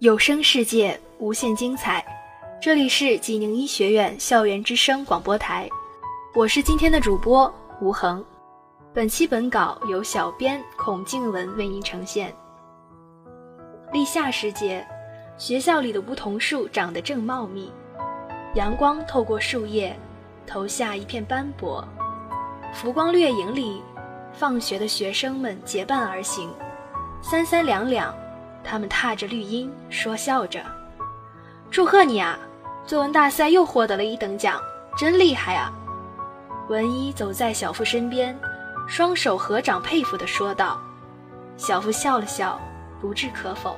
有声世界，无限精彩。这里是济宁医学院校园之声广播台，我是今天的主播吴恒。本期本稿由小编孔静文为您呈现。立夏时节，学校里的梧桐树长得正茂密，阳光透过树叶，投下一片斑驳。浮光掠影里，放学的学生们结伴而行，三三两两。他们踏着绿荫，说笑着：“祝贺你啊，作文大赛又获得了一等奖，真厉害啊！”文一走在小付身边，双手合掌，佩服地说道。小付笑了笑，不置可否。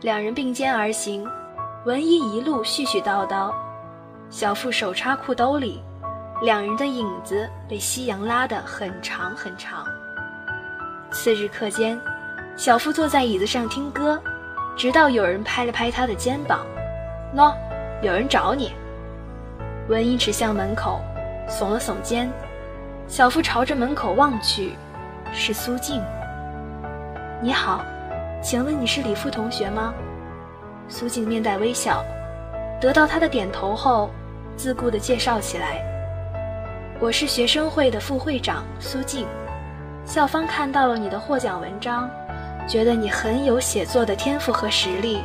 两人并肩而行，文一一路絮絮叨叨，小付手插裤兜里，两人的影子被夕阳拉得很长很长。次日课间。小付坐在椅子上听歌，直到有人拍了拍他的肩膀，“喏，有人找你。”文一指向门口，耸了耸肩。小付朝着门口望去，是苏静。“你好，请问你是李付同学吗？”苏静面带微笑，得到他的点头后，自顾地介绍起来：“我是学生会的副会长苏静，校方看到了你的获奖文章。”觉得你很有写作的天赋和实力，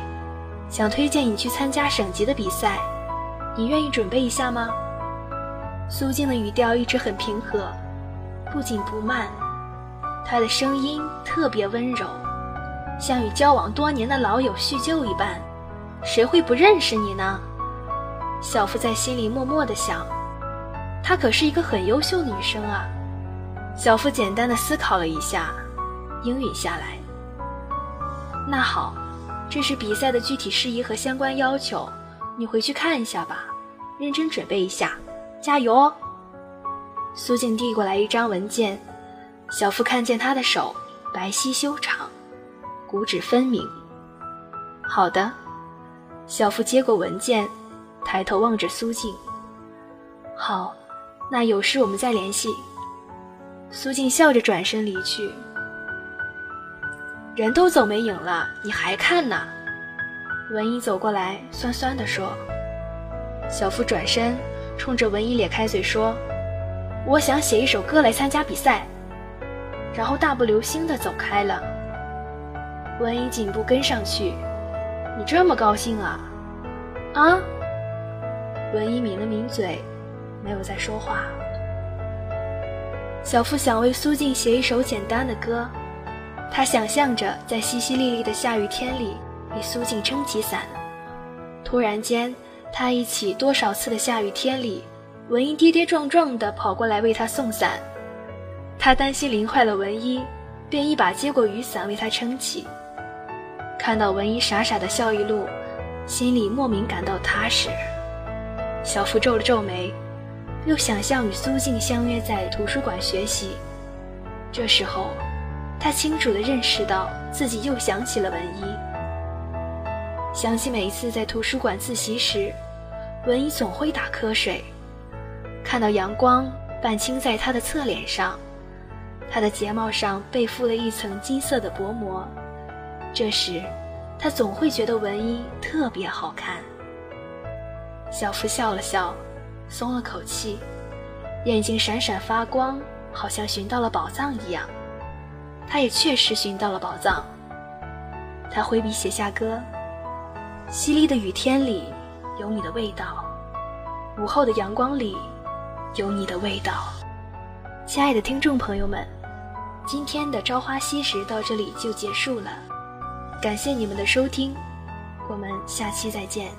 想推荐你去参加省级的比赛，你愿意准备一下吗？苏静的语调一直很平和，不紧不慢，她的声音特别温柔，像与交往多年的老友叙旧一般。谁会不认识你呢？小付在心里默默的想，她可是一个很优秀的女生啊。小付简单的思考了一下，应允下来。那好，这是比赛的具体事宜和相关要求，你回去看一下吧，认真准备一下，加油哦。苏静递过来一张文件，小付看见他的手白皙修长，骨指分明。好的，小付接过文件，抬头望着苏静。好，那有事我们再联系。苏静笑着转身离去。人都走没影了，你还看呢？文一走过来，酸酸地说。小付转身，冲着文一咧开嘴说：“我想写一首歌来参加比赛。”然后大步流星地走开了。文一紧步跟上去：“你这么高兴啊？”啊？文一抿了抿嘴，没有再说话。小付想为苏静写一首简单的歌。他想象着在淅淅沥沥的下雨天里为苏静撑起伞。突然间，他忆起多少次的下雨天里，文一跌跌撞撞地跑过来为他送伞。他担心淋坏了文一，便一把接过雨伞为他撑起。看到文一傻傻的笑一路，心里莫名感到踏实。小福皱了皱眉，又想象与苏静相约在图书馆学习。这时候。他清楚地认识到自己又想起了文一，想起每一次在图书馆自习时，文一总会打瞌睡。看到阳光半倾在他的侧脸上，他的睫毛上被覆了一层金色的薄膜，这时，他总会觉得文一特别好看。小付笑了笑，松了口气，眼睛闪闪发光，好像寻到了宝藏一样。他也确实寻到了宝藏。他挥笔写下歌：淅沥的雨天里有你的味道，午后的阳光里有你的味道。亲爱的听众朋友们，今天的《朝花夕拾》到这里就结束了，感谢你们的收听，我们下期再见。